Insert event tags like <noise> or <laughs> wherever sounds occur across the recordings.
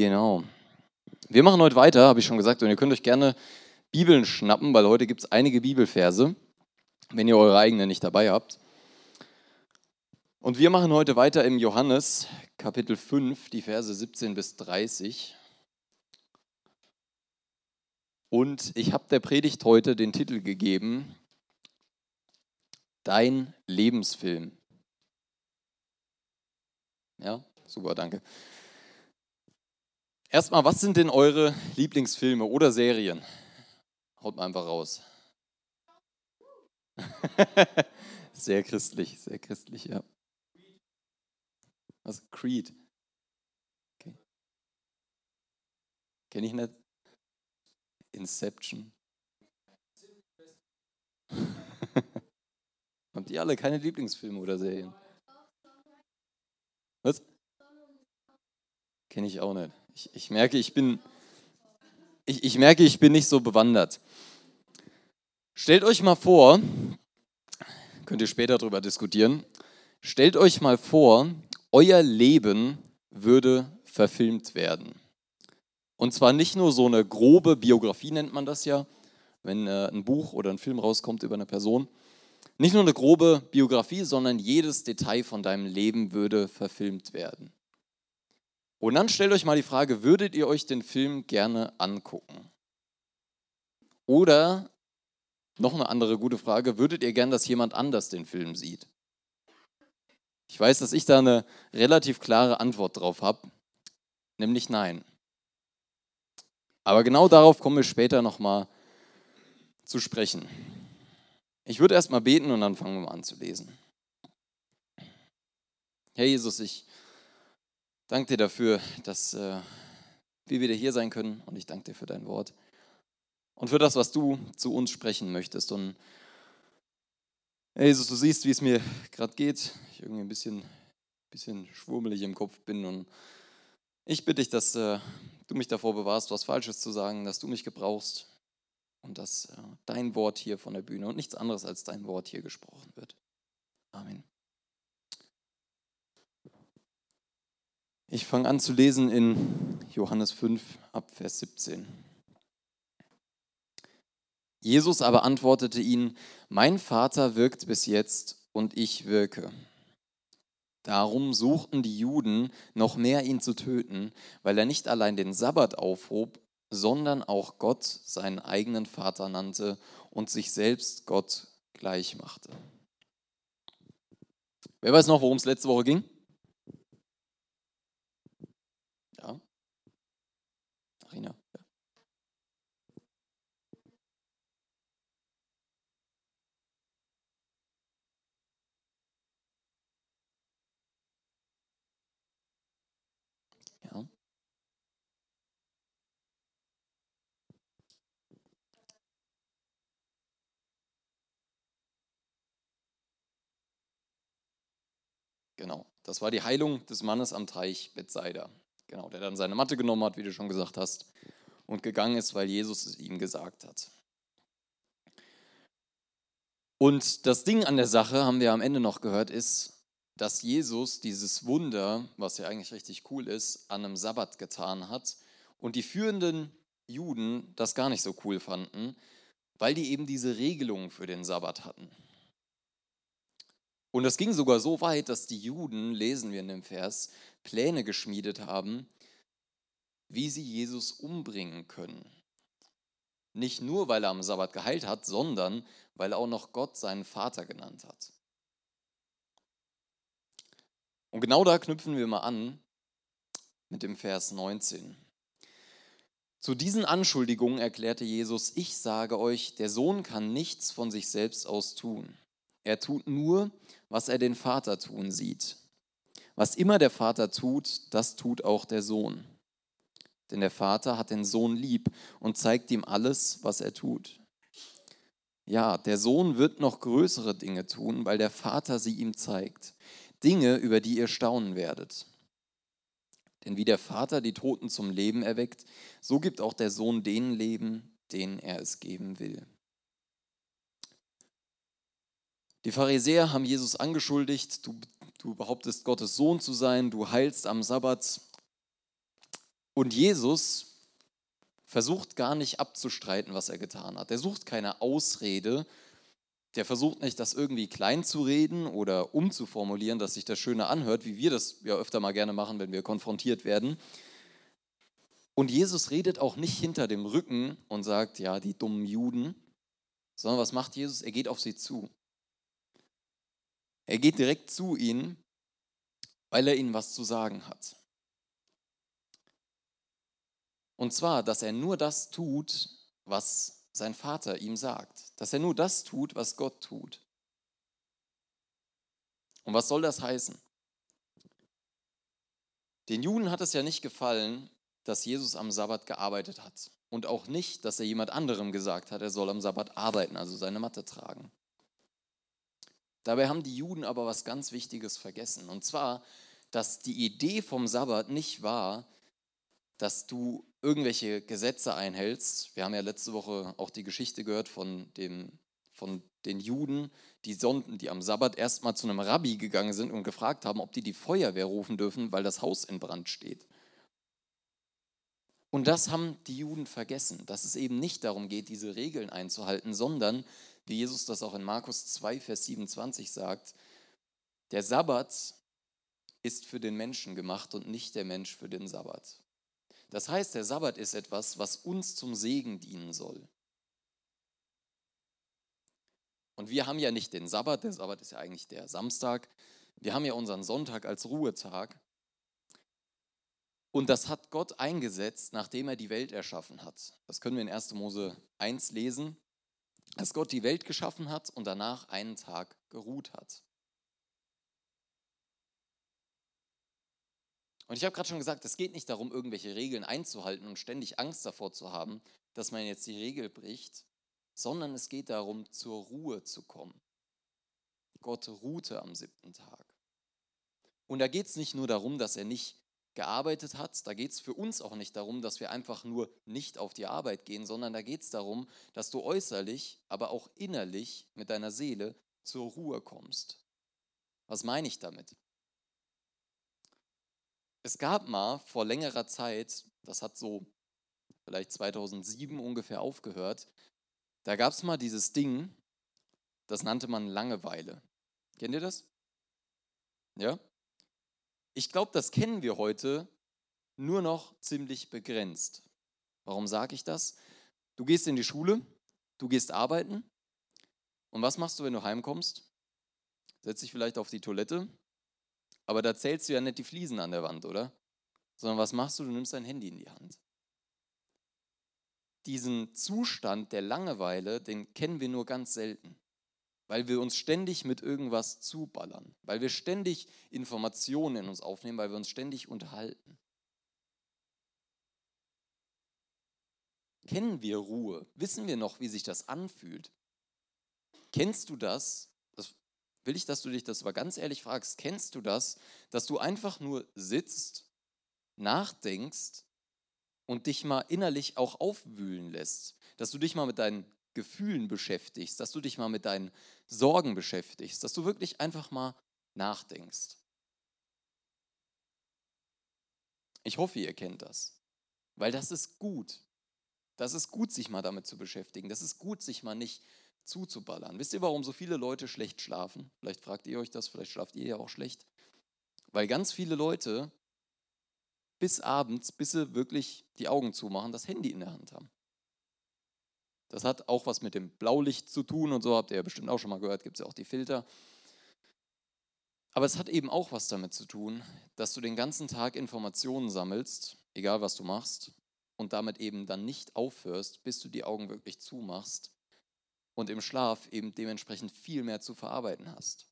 Genau. Wir machen heute weiter, habe ich schon gesagt, und ihr könnt euch gerne Bibeln schnappen, weil heute gibt es einige Bibelverse, wenn ihr eure eigene nicht dabei habt. Und wir machen heute weiter im Johannes Kapitel 5, die Verse 17 bis 30. Und ich habe der Predigt heute den Titel gegeben, Dein Lebensfilm. Ja, super, danke. Erstmal, was sind denn eure Lieblingsfilme oder Serien? Haut mal einfach raus. <laughs> sehr christlich, sehr christlich, ja. Was? Creed. Okay. Kenne ich nicht. Inception. <laughs> Habt ihr alle keine Lieblingsfilme oder Serien? Was? Kenne ich auch nicht. Ich, ich, merke, ich bin, ich, ich merke, ich bin nicht so bewandert. Stellt euch mal vor, könnt ihr später darüber diskutieren, stellt euch mal vor, euer Leben würde verfilmt werden. Und zwar nicht nur so eine grobe Biografie nennt man das ja, wenn äh, ein Buch oder ein Film rauskommt über eine Person. Nicht nur eine grobe Biografie, sondern jedes Detail von deinem Leben würde verfilmt werden. Und dann stellt euch mal die Frage, würdet ihr euch den Film gerne angucken? Oder noch eine andere gute Frage, würdet ihr gern, dass jemand anders den Film sieht? Ich weiß, dass ich da eine relativ klare Antwort drauf habe, nämlich nein. Aber genau darauf kommen wir später nochmal zu sprechen. Ich würde erst mal beten und dann fangen wir mal an zu lesen. Herr Jesus, ich danke dir dafür, dass äh, wir wieder hier sein können und ich danke dir für dein Wort und für das, was du zu uns sprechen möchtest. Und Jesus, du siehst, wie es mir gerade geht. Ich irgendwie ein bisschen, bisschen schwummelig im Kopf bin und ich bitte dich, dass äh, du mich davor bewahrst, was Falsches zu sagen, dass du mich gebrauchst und dass äh, dein Wort hier von der Bühne und nichts anderes als dein Wort hier gesprochen wird. Amen. Ich fange an zu lesen in Johannes 5 ab Vers 17. Jesus aber antwortete ihnen, mein Vater wirkt bis jetzt und ich wirke. Darum suchten die Juden noch mehr ihn zu töten, weil er nicht allein den Sabbat aufhob, sondern auch Gott seinen eigenen Vater nannte und sich selbst Gott gleich machte. Wer weiß noch, worum es letzte Woche ging? Arena. Ja. ja. Genau, das war die Heilung des Mannes am Teich Bethsaida. Genau, der dann seine Matte genommen hat, wie du schon gesagt hast, und gegangen ist, weil Jesus es ihm gesagt hat. Und das Ding an der Sache, haben wir am Ende noch gehört, ist, dass Jesus dieses Wunder, was ja eigentlich richtig cool ist, an einem Sabbat getan hat und die führenden Juden das gar nicht so cool fanden, weil die eben diese Regelung für den Sabbat hatten. Und das ging sogar so weit, dass die Juden, lesen wir in dem Vers, Pläne geschmiedet haben, wie sie Jesus umbringen können. Nicht nur, weil er am Sabbat geheilt hat, sondern weil er auch noch Gott seinen Vater genannt hat. Und genau da knüpfen wir mal an mit dem Vers 19. Zu diesen Anschuldigungen erklärte Jesus, ich sage euch, der Sohn kann nichts von sich selbst aus tun. Er tut nur, was er den Vater tun sieht. Was immer der Vater tut, das tut auch der Sohn. Denn der Vater hat den Sohn lieb und zeigt ihm alles, was er tut. Ja, der Sohn wird noch größere Dinge tun, weil der Vater sie ihm zeigt. Dinge, über die ihr staunen werdet. Denn wie der Vater die Toten zum Leben erweckt, so gibt auch der Sohn denen Leben, denen er es geben will. Die Pharisäer haben Jesus angeschuldigt, du, du behauptest Gottes Sohn zu sein, du heilst am Sabbat. Und Jesus versucht gar nicht abzustreiten, was er getan hat. Er sucht keine Ausrede. Der versucht nicht, das irgendwie klein zu reden oder umzuformulieren, dass sich das schöner anhört, wie wir das ja öfter mal gerne machen, wenn wir konfrontiert werden. Und Jesus redet auch nicht hinter dem Rücken und sagt, ja, die dummen Juden, sondern was macht Jesus? Er geht auf sie zu. Er geht direkt zu ihnen, weil er ihnen was zu sagen hat. Und zwar, dass er nur das tut, was sein Vater ihm sagt. Dass er nur das tut, was Gott tut. Und was soll das heißen? Den Juden hat es ja nicht gefallen, dass Jesus am Sabbat gearbeitet hat. Und auch nicht, dass er jemand anderem gesagt hat, er soll am Sabbat arbeiten, also seine Matte tragen. Dabei haben die Juden aber was ganz Wichtiges vergessen. Und zwar, dass die Idee vom Sabbat nicht war, dass du irgendwelche Gesetze einhältst. Wir haben ja letzte Woche auch die Geschichte gehört von, dem, von den Juden, die Sonden, die am Sabbat erstmal zu einem Rabbi gegangen sind und gefragt haben, ob die die Feuerwehr rufen dürfen, weil das Haus in Brand steht. Und das haben die Juden vergessen, dass es eben nicht darum geht, diese Regeln einzuhalten, sondern, wie Jesus das auch in Markus 2, Vers 27 sagt, der Sabbat ist für den Menschen gemacht und nicht der Mensch für den Sabbat. Das heißt, der Sabbat ist etwas, was uns zum Segen dienen soll. Und wir haben ja nicht den Sabbat, der Sabbat ist ja eigentlich der Samstag. Wir haben ja unseren Sonntag als Ruhetag. Und das hat Gott eingesetzt, nachdem er die Welt erschaffen hat. Das können wir in 1. Mose 1 lesen, dass Gott die Welt geschaffen hat und danach einen Tag geruht hat. Und ich habe gerade schon gesagt, es geht nicht darum, irgendwelche Regeln einzuhalten und ständig Angst davor zu haben, dass man jetzt die Regel bricht, sondern es geht darum, zur Ruhe zu kommen. Gott ruhte am siebten Tag. Und da geht es nicht nur darum, dass er nicht gearbeitet hat, da geht es für uns auch nicht darum, dass wir einfach nur nicht auf die Arbeit gehen, sondern da geht es darum, dass du äußerlich, aber auch innerlich mit deiner Seele zur Ruhe kommst. Was meine ich damit? Es gab mal vor längerer Zeit, das hat so vielleicht 2007 ungefähr aufgehört, da gab es mal dieses Ding, das nannte man Langeweile. Kennt ihr das? Ja? Ich glaube, das kennen wir heute nur noch ziemlich begrenzt. Warum sage ich das? Du gehst in die Schule, du gehst arbeiten und was machst du, wenn du heimkommst? Setz dich vielleicht auf die Toilette, aber da zählst du ja nicht die Fliesen an der Wand, oder? Sondern was machst du? Du nimmst dein Handy in die Hand. Diesen Zustand der Langeweile, den kennen wir nur ganz selten, weil wir uns ständig mit irgendwas zuballern, weil wir ständig Informationen in uns aufnehmen, weil wir uns ständig unterhalten. Kennen wir Ruhe? Wissen wir noch, wie sich das anfühlt? Kennst du das, will ich, dass du dich das aber ganz ehrlich fragst, kennst du das, dass du einfach nur sitzt, nachdenkst und dich mal innerlich auch aufwühlen lässt, dass du dich mal mit deinen Gefühlen beschäftigst, dass du dich mal mit deinen Sorgen beschäftigst, dass du wirklich einfach mal nachdenkst. Ich hoffe, ihr kennt das, weil das ist gut. Das ist gut, sich mal damit zu beschäftigen. Das ist gut, sich mal nicht zuzuballern. Wisst ihr, warum so viele Leute schlecht schlafen? Vielleicht fragt ihr euch das, vielleicht schlaft ihr ja auch schlecht. Weil ganz viele Leute bis abends, bis sie wirklich die Augen zumachen, das Handy in der Hand haben. Das hat auch was mit dem Blaulicht zu tun und so, habt ihr ja bestimmt auch schon mal gehört, gibt es ja auch die Filter. Aber es hat eben auch was damit zu tun, dass du den ganzen Tag Informationen sammelst, egal was du machst, und damit eben dann nicht aufhörst, bis du die Augen wirklich zumachst und im Schlaf eben dementsprechend viel mehr zu verarbeiten hast.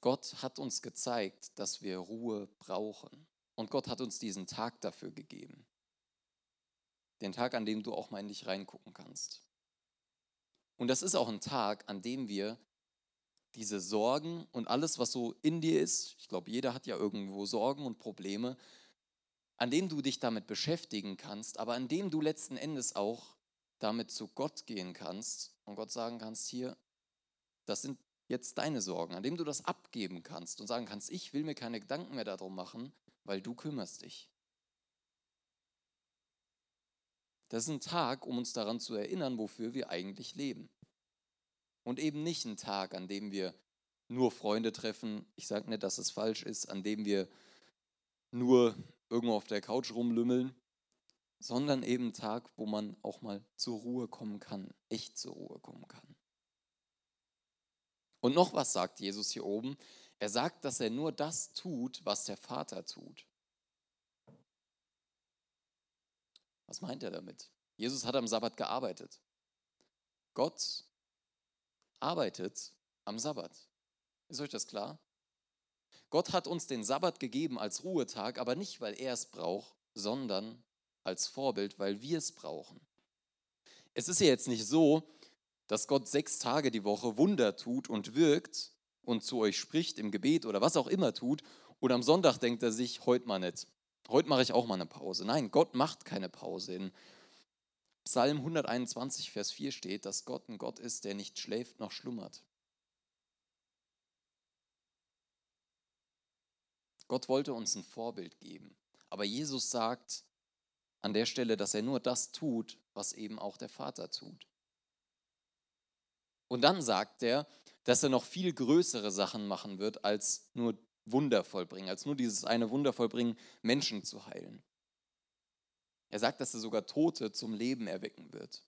Gott hat uns gezeigt, dass wir Ruhe brauchen. Und Gott hat uns diesen Tag dafür gegeben. Den Tag, an dem du auch mal in dich reingucken kannst. Und das ist auch ein Tag, an dem wir diese Sorgen und alles, was so in dir ist, ich glaube, jeder hat ja irgendwo Sorgen und Probleme, an dem du dich damit beschäftigen kannst, aber an dem du letzten Endes auch damit zu Gott gehen kannst und Gott sagen kannst, hier, das sind jetzt deine Sorgen, an dem du das abgeben kannst und sagen kannst, ich will mir keine Gedanken mehr darum machen, weil du kümmerst dich. Das ist ein Tag, um uns daran zu erinnern, wofür wir eigentlich leben. Und eben nicht ein Tag, an dem wir nur Freunde treffen. Ich sage nicht, dass es falsch ist, an dem wir nur irgendwo auf der Couch rumlümmeln, sondern eben ein Tag, wo man auch mal zur Ruhe kommen kann, echt zur Ruhe kommen kann. Und noch was sagt Jesus hier oben. Er sagt, dass er nur das tut, was der Vater tut. Was meint er damit? Jesus hat am Sabbat gearbeitet. Gott arbeitet am Sabbat. Ist euch das klar? Gott hat uns den Sabbat gegeben als Ruhetag, aber nicht, weil er es braucht, sondern als Vorbild, weil wir es brauchen. Es ist ja jetzt nicht so, dass Gott sechs Tage die Woche Wunder tut und wirkt und zu euch spricht im Gebet oder was auch immer tut und am Sonntag denkt er sich, heute mal nicht. Heute mache ich auch mal eine Pause. Nein, Gott macht keine Pause. In Psalm 121, Vers 4 steht, dass Gott ein Gott ist, der nicht schläft noch schlummert. Gott wollte uns ein Vorbild geben. Aber Jesus sagt an der Stelle, dass er nur das tut, was eben auch der Vater tut. Und dann sagt er, dass er noch viel größere Sachen machen wird, als nur Wunder vollbringen, als nur dieses eine Wunder vollbringen, Menschen zu heilen. Er sagt, dass er sogar Tote zum Leben erwecken wird.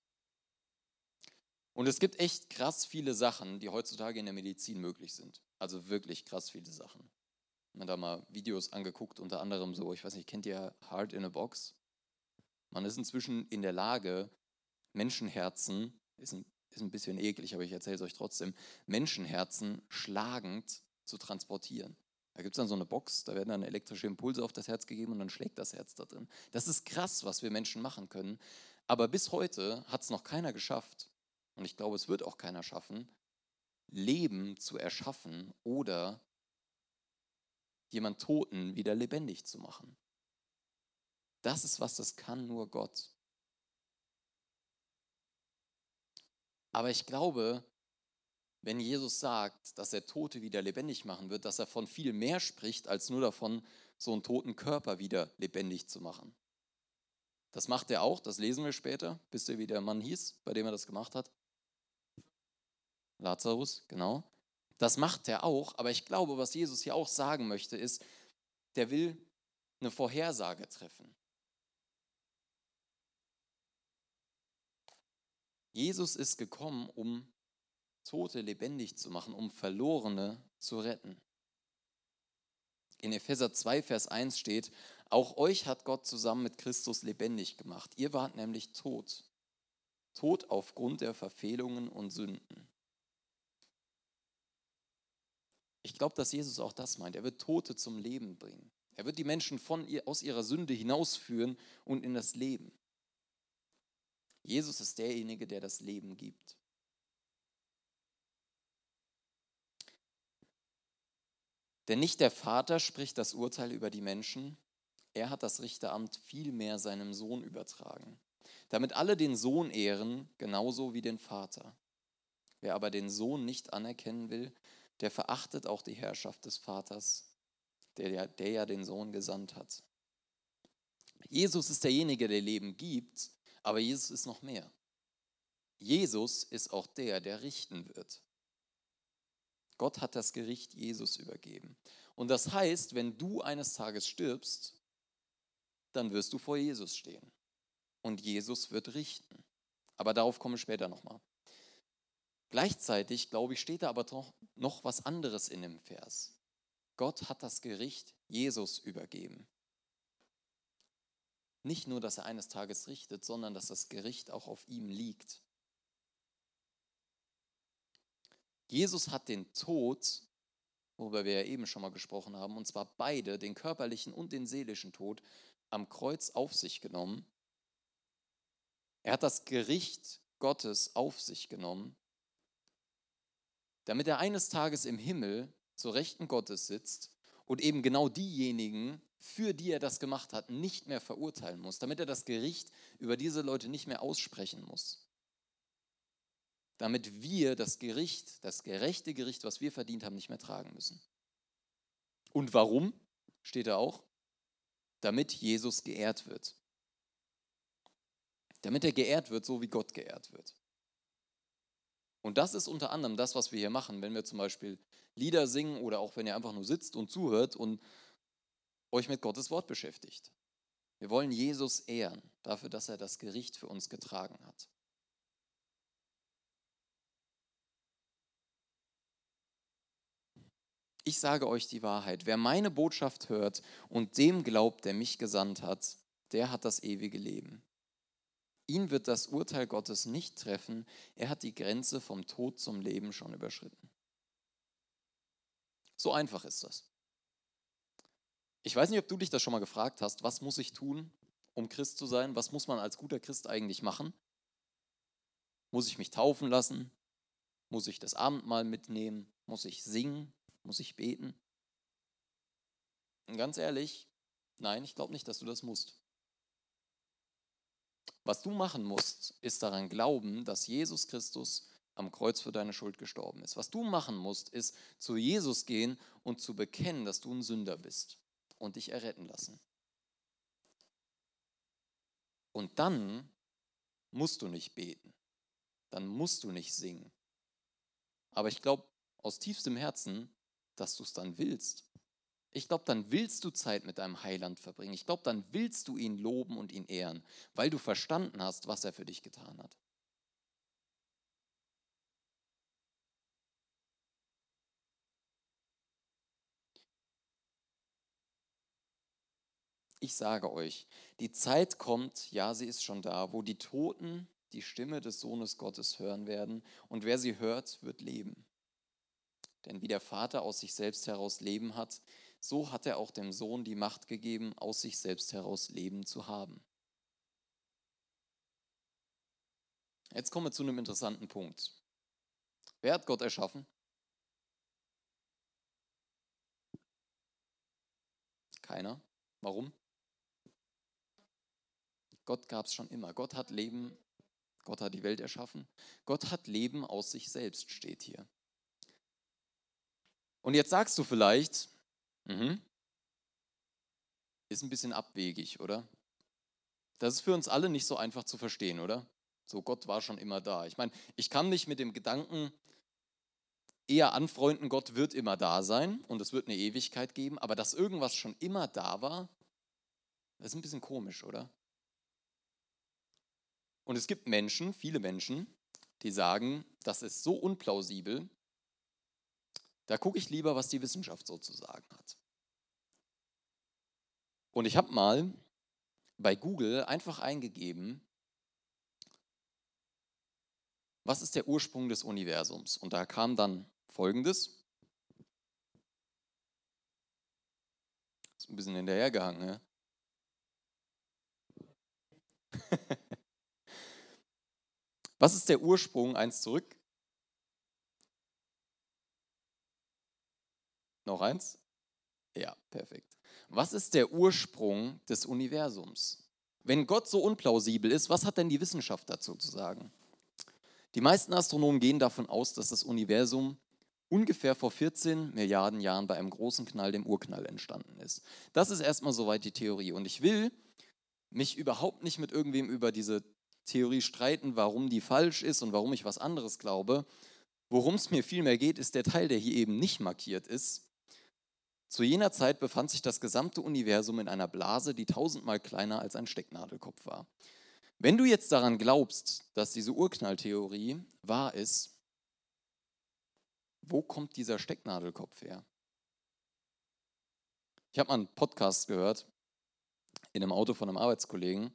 Und es gibt echt krass viele Sachen, die heutzutage in der Medizin möglich sind. Also wirklich krass viele Sachen. Habe da mal Videos angeguckt, unter anderem so, ich weiß nicht, kennt ihr Heart in a Box? Man ist inzwischen in der Lage, Menschenherzen, ist ein, ist ein bisschen eklig, aber ich erzähle es euch trotzdem, Menschenherzen schlagend zu transportieren. Da gibt es dann so eine Box, da werden dann elektrische Impulse auf das Herz gegeben und dann schlägt das Herz da drin. Das ist krass, was wir Menschen machen können. Aber bis heute hat es noch keiner geschafft, und ich glaube, es wird auch keiner schaffen, Leben zu erschaffen oder jemand Toten wieder lebendig zu machen. Das ist was, das kann nur Gott. Aber ich glaube, wenn Jesus sagt, dass er Tote wieder lebendig machen wird, dass er von viel mehr spricht, als nur davon, so einen toten Körper wieder lebendig zu machen. Das macht er auch, das lesen wir später. Wisst ihr, wie der Mann hieß, bei dem er das gemacht hat? Lazarus, genau. Das macht er auch, aber ich glaube, was Jesus hier auch sagen möchte, ist, der will eine Vorhersage treffen. Jesus ist gekommen, um Tote lebendig zu machen, um Verlorene zu retten. In Epheser 2, Vers 1 steht, auch euch hat Gott zusammen mit Christus lebendig gemacht. Ihr wart nämlich tot. Tot aufgrund der Verfehlungen und Sünden. Ich glaube, dass Jesus auch das meint. Er wird Tote zum Leben bringen. Er wird die Menschen von ihr, aus ihrer Sünde hinausführen und in das Leben. Jesus ist derjenige, der das Leben gibt. Denn nicht der Vater spricht das Urteil über die Menschen, er hat das Richteramt vielmehr seinem Sohn übertragen, damit alle den Sohn ehren, genauso wie den Vater. Wer aber den Sohn nicht anerkennen will, der verachtet auch die Herrschaft des Vaters, der, der ja den Sohn gesandt hat. Jesus ist derjenige, der Leben gibt, aber Jesus ist noch mehr. Jesus ist auch der, der richten wird. Gott hat das Gericht Jesus übergeben. Und das heißt, wenn du eines Tages stirbst, dann wirst du vor Jesus stehen. Und Jesus wird richten. Aber darauf komme ich später nochmal. Gleichzeitig, glaube ich, steht da aber doch noch was anderes in dem Vers. Gott hat das Gericht Jesus übergeben. Nicht nur, dass er eines Tages richtet, sondern dass das Gericht auch auf ihm liegt. Jesus hat den Tod, worüber wir ja eben schon mal gesprochen haben, und zwar beide, den körperlichen und den seelischen Tod, am Kreuz auf sich genommen. Er hat das Gericht Gottes auf sich genommen, damit er eines Tages im Himmel zur Rechten Gottes sitzt und eben genau diejenigen, für die er das gemacht hat, nicht mehr verurteilen muss, damit er das Gericht über diese Leute nicht mehr aussprechen muss. damit wir das Gericht, das gerechte Gericht, was wir verdient haben, nicht mehr tragen müssen. Und warum? Steht da auch. Damit Jesus geehrt wird. Damit er geehrt wird, so wie Gott geehrt wird. Und das ist unter anderem das, was wir hier machen, wenn wir zum Beispiel Lieder singen oder auch wenn ihr einfach nur sitzt und zuhört und euch mit Gottes Wort beschäftigt. Wir wollen Jesus ehren dafür, dass er das Gericht für uns getragen hat. Ich sage euch die Wahrheit, wer meine Botschaft hört und dem glaubt, der mich gesandt hat, der hat das ewige Leben. Ihn wird das Urteil Gottes nicht treffen, er hat die Grenze vom Tod zum Leben schon überschritten. So einfach ist das. Ich weiß nicht, ob du dich das schon mal gefragt hast, was muss ich tun, um Christ zu sein? Was muss man als guter Christ eigentlich machen? Muss ich mich taufen lassen? Muss ich das Abendmahl mitnehmen? Muss ich singen? Muss ich beten? Und ganz ehrlich, nein, ich glaube nicht, dass du das musst. Was du machen musst, ist daran glauben, dass Jesus Christus am Kreuz für deine Schuld gestorben ist. Was du machen musst, ist zu Jesus gehen und zu bekennen, dass du ein Sünder bist und dich erretten lassen. Und dann musst du nicht beten, dann musst du nicht singen. Aber ich glaube aus tiefstem Herzen, dass du es dann willst. Ich glaube, dann willst du Zeit mit deinem Heiland verbringen. Ich glaube, dann willst du ihn loben und ihn ehren, weil du verstanden hast, was er für dich getan hat. Ich sage euch, die Zeit kommt, ja, sie ist schon da, wo die Toten die Stimme des Sohnes Gottes hören werden und wer sie hört, wird leben. Denn wie der Vater aus sich selbst heraus Leben hat, so hat er auch dem Sohn die Macht gegeben, aus sich selbst heraus Leben zu haben. Jetzt kommen wir zu einem interessanten Punkt. Wer hat Gott erschaffen? Keiner. Warum? Gott gab es schon immer. Gott hat Leben, Gott hat die Welt erschaffen. Gott hat Leben aus sich selbst, steht hier. Und jetzt sagst du vielleicht, mh, ist ein bisschen abwegig, oder? Das ist für uns alle nicht so einfach zu verstehen, oder? So, Gott war schon immer da. Ich meine, ich kann mich mit dem Gedanken eher anfreunden, Gott wird immer da sein und es wird eine Ewigkeit geben, aber dass irgendwas schon immer da war, das ist ein bisschen komisch, oder? Und es gibt Menschen, viele Menschen, die sagen, das ist so unplausibel, da gucke ich lieber, was die Wissenschaft so zu sagen hat. Und ich habe mal bei Google einfach eingegeben, was ist der Ursprung des Universums? Und da kam dann folgendes. Ist ein bisschen hinterhergehangen, ne? <laughs> Was ist der Ursprung? Eins zurück. Noch eins? Ja, perfekt. Was ist der Ursprung des Universums? Wenn Gott so unplausibel ist, was hat denn die Wissenschaft dazu zu sagen? Die meisten Astronomen gehen davon aus, dass das Universum ungefähr vor 14 Milliarden Jahren bei einem großen Knall, dem Urknall, entstanden ist. Das ist erstmal soweit die Theorie. Und ich will mich überhaupt nicht mit irgendwem über diese Theorie streiten, warum die falsch ist und warum ich was anderes glaube. Worum es mir vielmehr geht, ist der Teil, der hier eben nicht markiert ist. Zu jener Zeit befand sich das gesamte Universum in einer Blase, die tausendmal kleiner als ein Stecknadelkopf war. Wenn du jetzt daran glaubst, dass diese Urknalltheorie wahr ist, wo kommt dieser Stecknadelkopf her? Ich habe mal einen Podcast gehört in einem Auto von einem Arbeitskollegen.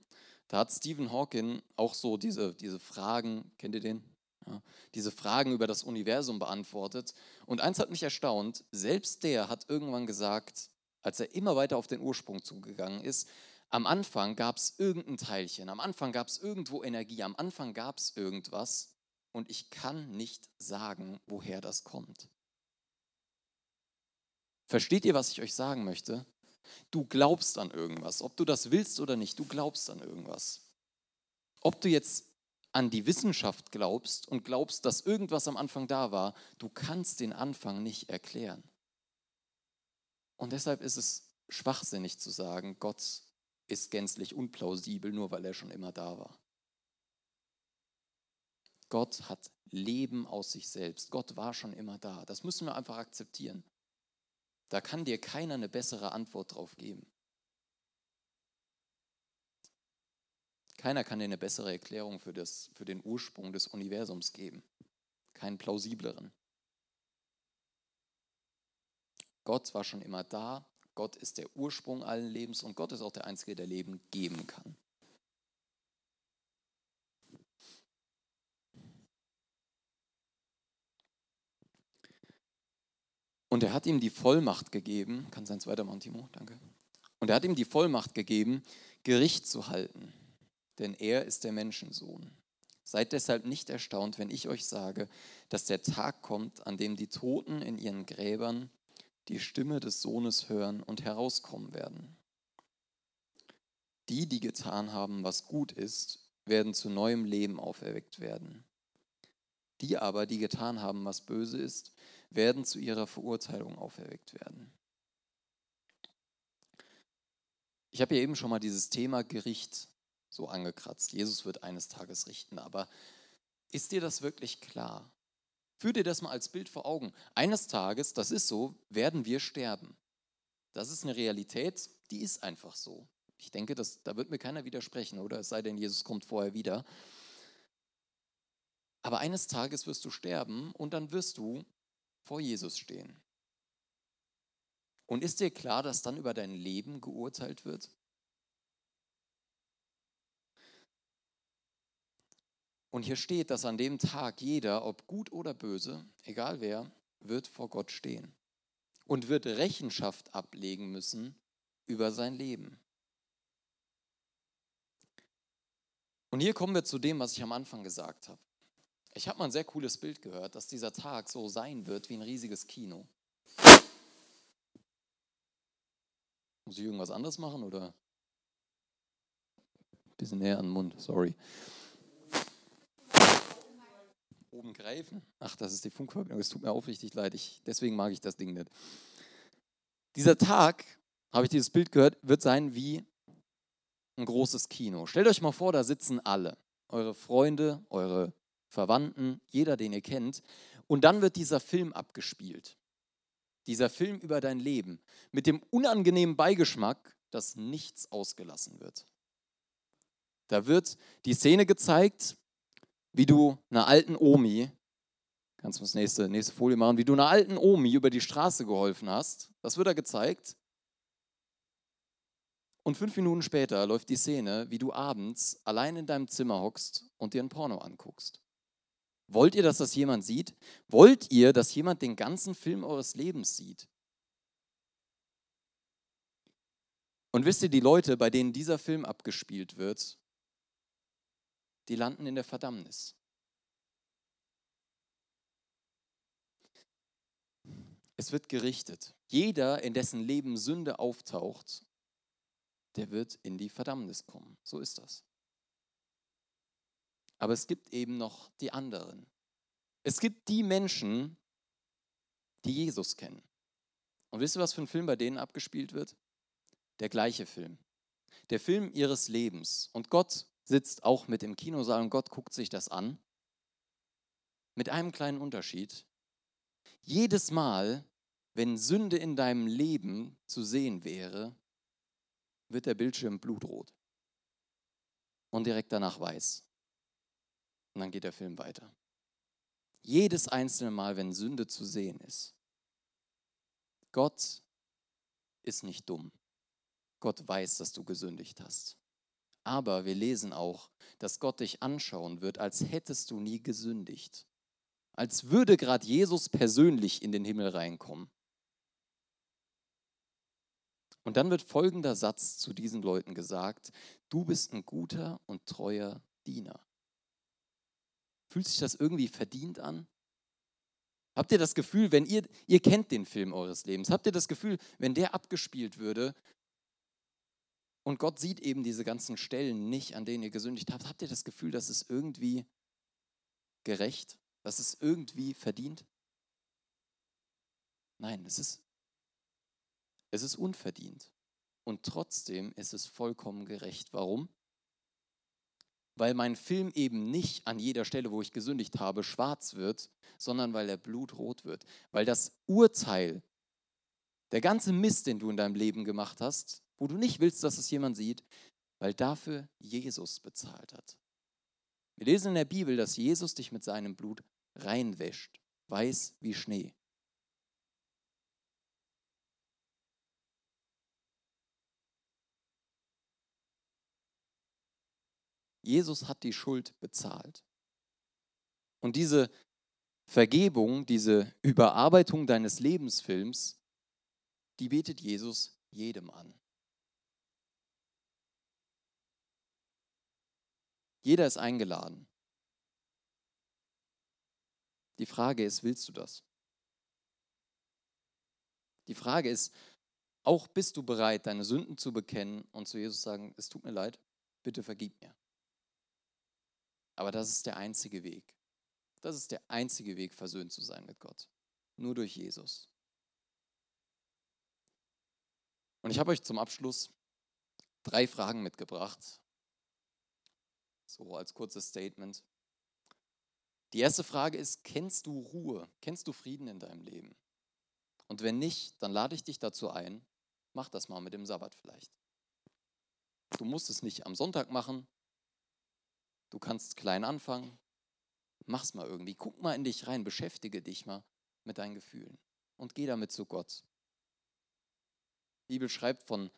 Da hat Stephen Hawking auch so diese, diese Fragen, kennt ihr den? ja, diese Fragen über das Universum beantwortet. Und eins hat mich erstaunt, selbst der hat irgendwann gesagt, als er immer weiter auf den Ursprung zugegangen ist, am Anfang gab es irgendein Teilchen, am Anfang gab es irgendwo Energie, am Anfang gab es irgendwas und ich kann nicht sagen, woher das kommt. Versteht ihr, was ich euch sagen möchte? Du glaubst an irgendwas, ob du das willst oder nicht, du glaubst an irgendwas. Ob du jetzt an die Wissenschaft glaubst und glaubst, dass irgendwas am Anfang da war, du kannst den Anfang nicht erklären. Und deshalb ist es schwachsinnig zu sagen, Gott ist gänzlich unplausibel, nur weil er schon immer da war. Gott hat Leben aus sich selbst. Gott war schon immer da. Das müssen wir einfach akzeptieren. Da kann dir keiner eine bessere Antwort drauf geben. Keiner kann dir eine bessere Erklärung für, das, für den Ursprung des Universums geben. Keinen plausibleren. Gott war schon immer da. Gott ist der Ursprung allen Lebens und Gott ist auch der Einzige, der Leben geben kann. Und er hat ihm die Vollmacht gegeben, kann sein zweiter Mann, Timo, danke. Und er hat ihm die Vollmacht gegeben, Gericht zu halten denn er ist der Menschensohn. Seid deshalb nicht erstaunt, wenn ich euch sage, dass der Tag kommt, an dem die Toten in ihren Gräbern die Stimme des Sohnes hören und herauskommen werden. Die, die getan haben, was gut ist, werden zu neuem Leben auferweckt werden. Die aber, die getan haben, was böse ist, werden zu ihrer Verurteilung auferweckt werden. Ich habe ja eben schon mal dieses Thema Gericht so angekratzt. Jesus wird eines Tages richten. Aber ist dir das wirklich klar? Führ dir das mal als Bild vor Augen. Eines Tages, das ist so, werden wir sterben. Das ist eine Realität, die ist einfach so. Ich denke, das, da wird mir keiner widersprechen, oder? Es sei denn, Jesus kommt vorher wieder. Aber eines Tages wirst du sterben und dann wirst du vor Jesus stehen. Und ist dir klar, dass dann über dein Leben geurteilt wird? Und hier steht, dass an dem Tag jeder, ob gut oder böse, egal wer, wird vor Gott stehen und wird Rechenschaft ablegen müssen über sein Leben. Und hier kommen wir zu dem, was ich am Anfang gesagt habe. Ich habe mal ein sehr cooles Bild gehört, dass dieser Tag so sein wird wie ein riesiges Kino. Muss ich irgendwas anderes machen oder? Ein bisschen näher an den Mund, sorry oben greifen. Ach, das ist die Funkverbindung. Es tut mir aufrichtig leid. Ich, deswegen mag ich das Ding nicht. Dieser Tag, habe ich dieses Bild gehört, wird sein wie ein großes Kino. Stellt euch mal vor, da sitzen alle. Eure Freunde, eure Verwandten, jeder, den ihr kennt. Und dann wird dieser Film abgespielt. Dieser Film über dein Leben. Mit dem unangenehmen Beigeschmack, dass nichts ausgelassen wird. Da wird die Szene gezeigt, wie du einer alten Omi, kannst du das nächste, nächste Folie machen, wie du einer alten Omi über die Straße geholfen hast. Das wird da gezeigt. Und fünf Minuten später läuft die Szene, wie du abends allein in deinem Zimmer hockst und dir ein Porno anguckst. Wollt ihr, dass das jemand sieht? Wollt ihr, dass jemand den ganzen Film eures Lebens sieht? Und wisst ihr, die Leute, bei denen dieser Film abgespielt wird, die landen in der Verdammnis. Es wird gerichtet. Jeder, in dessen Leben Sünde auftaucht, der wird in die Verdammnis kommen. So ist das. Aber es gibt eben noch die anderen. Es gibt die Menschen, die Jesus kennen. Und wisst ihr, was für ein Film bei denen abgespielt wird? Der gleiche Film. Der Film ihres Lebens. Und Gott sitzt auch mit im Kinosaal und Gott guckt sich das an. Mit einem kleinen Unterschied. Jedes Mal, wenn Sünde in deinem Leben zu sehen wäre, wird der Bildschirm blutrot und direkt danach weiß. Und dann geht der Film weiter. Jedes einzelne Mal, wenn Sünde zu sehen ist. Gott ist nicht dumm. Gott weiß, dass du gesündigt hast. Aber wir lesen auch, dass Gott dich anschauen wird, als hättest du nie gesündigt. Als würde gerade Jesus persönlich in den Himmel reinkommen. Und dann wird folgender Satz zu diesen Leuten gesagt, du bist ein guter und treuer Diener. Fühlt sich das irgendwie verdient an? Habt ihr das Gefühl, wenn ihr, ihr kennt den Film eures Lebens, habt ihr das Gefühl, wenn der abgespielt würde, Und Gott sieht eben diese ganzen Stellen nicht, an denen ihr gesündigt habt. Habt ihr das Gefühl, dass es irgendwie gerecht, dass es irgendwie verdient? Nein, es ist, es ist unverdient. Und trotzdem ist es vollkommen gerecht. Warum? Weil mein Film eben nicht an jeder Stelle, wo ich gesündigt habe, schwarz wird, sondern weil er blutrot wird. Weil das Urteil, der ganze Mist, den du in deinem Leben gemacht hast, wo du nicht willst, dass es jemand sieht, weil dafür Jesus bezahlt hat. Wir lesen in der Bibel, dass Jesus dich mit seinem Blut reinwäscht, weiß wie Schnee. Jesus hat die Schuld bezahlt. Und diese Vergebung, diese Überarbeitung deines Lebensfilms, die betet Jesus jedem an. Jeder ist eingeladen. Die Frage ist, willst du das? Die Frage ist, auch bist du bereit, deine Sünden zu bekennen und zu Jesus sagen, es tut mir leid, bitte vergib mir. Aber das ist der einzige Weg. Das ist der einzige Weg, versöhnt zu sein mit Gott. Nur durch Jesus. Und ich habe euch zum Abschluss drei Fragen mitgebracht. So als kurzes Statement. Die erste Frage ist, kennst du Ruhe? Kennst du Frieden in deinem Leben? Und wenn nicht, dann lade ich dich dazu ein, mach das mal mit dem Sabbat vielleicht. Du musst es nicht am Sonntag machen, Du kannst klein anfangen. Mach's mal irgendwie. Guck mal in dich rein. Beschäftige dich mal mit deinen Gefühlen und geh damit zu Gott. Die Bibel schreibt von,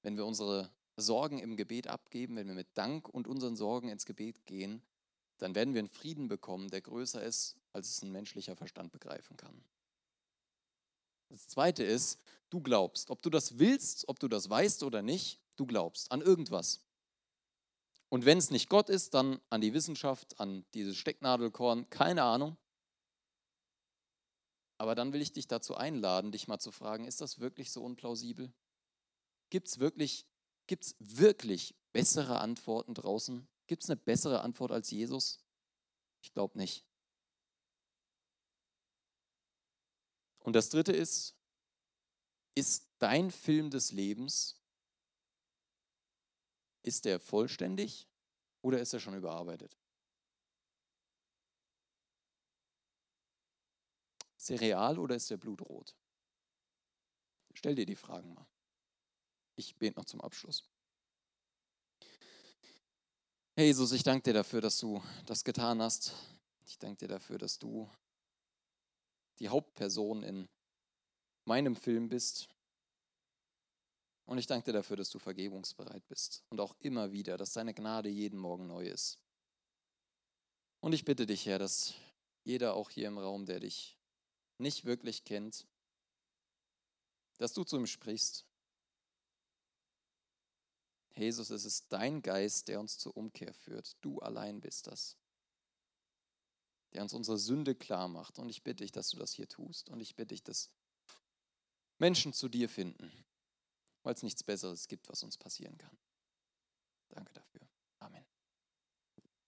wenn wir unsere Sorgen im Gebet abgeben, wenn wir mit Dank und unseren Sorgen ins Gebet gehen, dann werden wir einen Frieden bekommen, der größer ist, als es ein menschlicher Verstand begreifen kann. Das Zweite ist, du glaubst. Ob du das willst, ob du das weißt oder nicht, du glaubst an irgendwas. Und wenn es nicht Gott ist, dann an die Wissenschaft, an dieses Stecknadelkorn, keine Ahnung. Aber dann will ich dich dazu einladen, dich mal zu fragen, ist das wirklich so unplausibel? Gibt es wirklich, gibt's wirklich bessere Antworten draußen? Gibt es eine bessere Antwort als Jesus? Ich glaube nicht. Und das Dritte ist, ist dein Film des Lebens ist der vollständig oder ist er schon überarbeitet? Ist er real oder ist er blutrot? Stell dir die Fragen mal. Ich bete noch zum Abschluss. Herr Jesus, ich danke dir dafür, dass du das getan hast. Ich danke dir dafür, dass du die Hauptperson in meinem Film bist. Und ich danke dir dafür, dass du vergebungsbereit bist und auch immer wieder, dass deine Gnade jeden Morgen neu ist. Und ich bitte dich, Herr, dass jeder auch hier im Raum, der dich nicht wirklich kennt, dass du zu ihm sprichst. Jesus, es ist dein Geist, der uns zur Umkehr führt. Du allein bist das, der uns unsere Sünde klar macht. Und ich bitte dich, dass du das hier tust. Und ich bitte dich, dass Menschen zu dir finden weil es nichts Besseres gibt, was uns passieren kann. Danke dafür. Amen.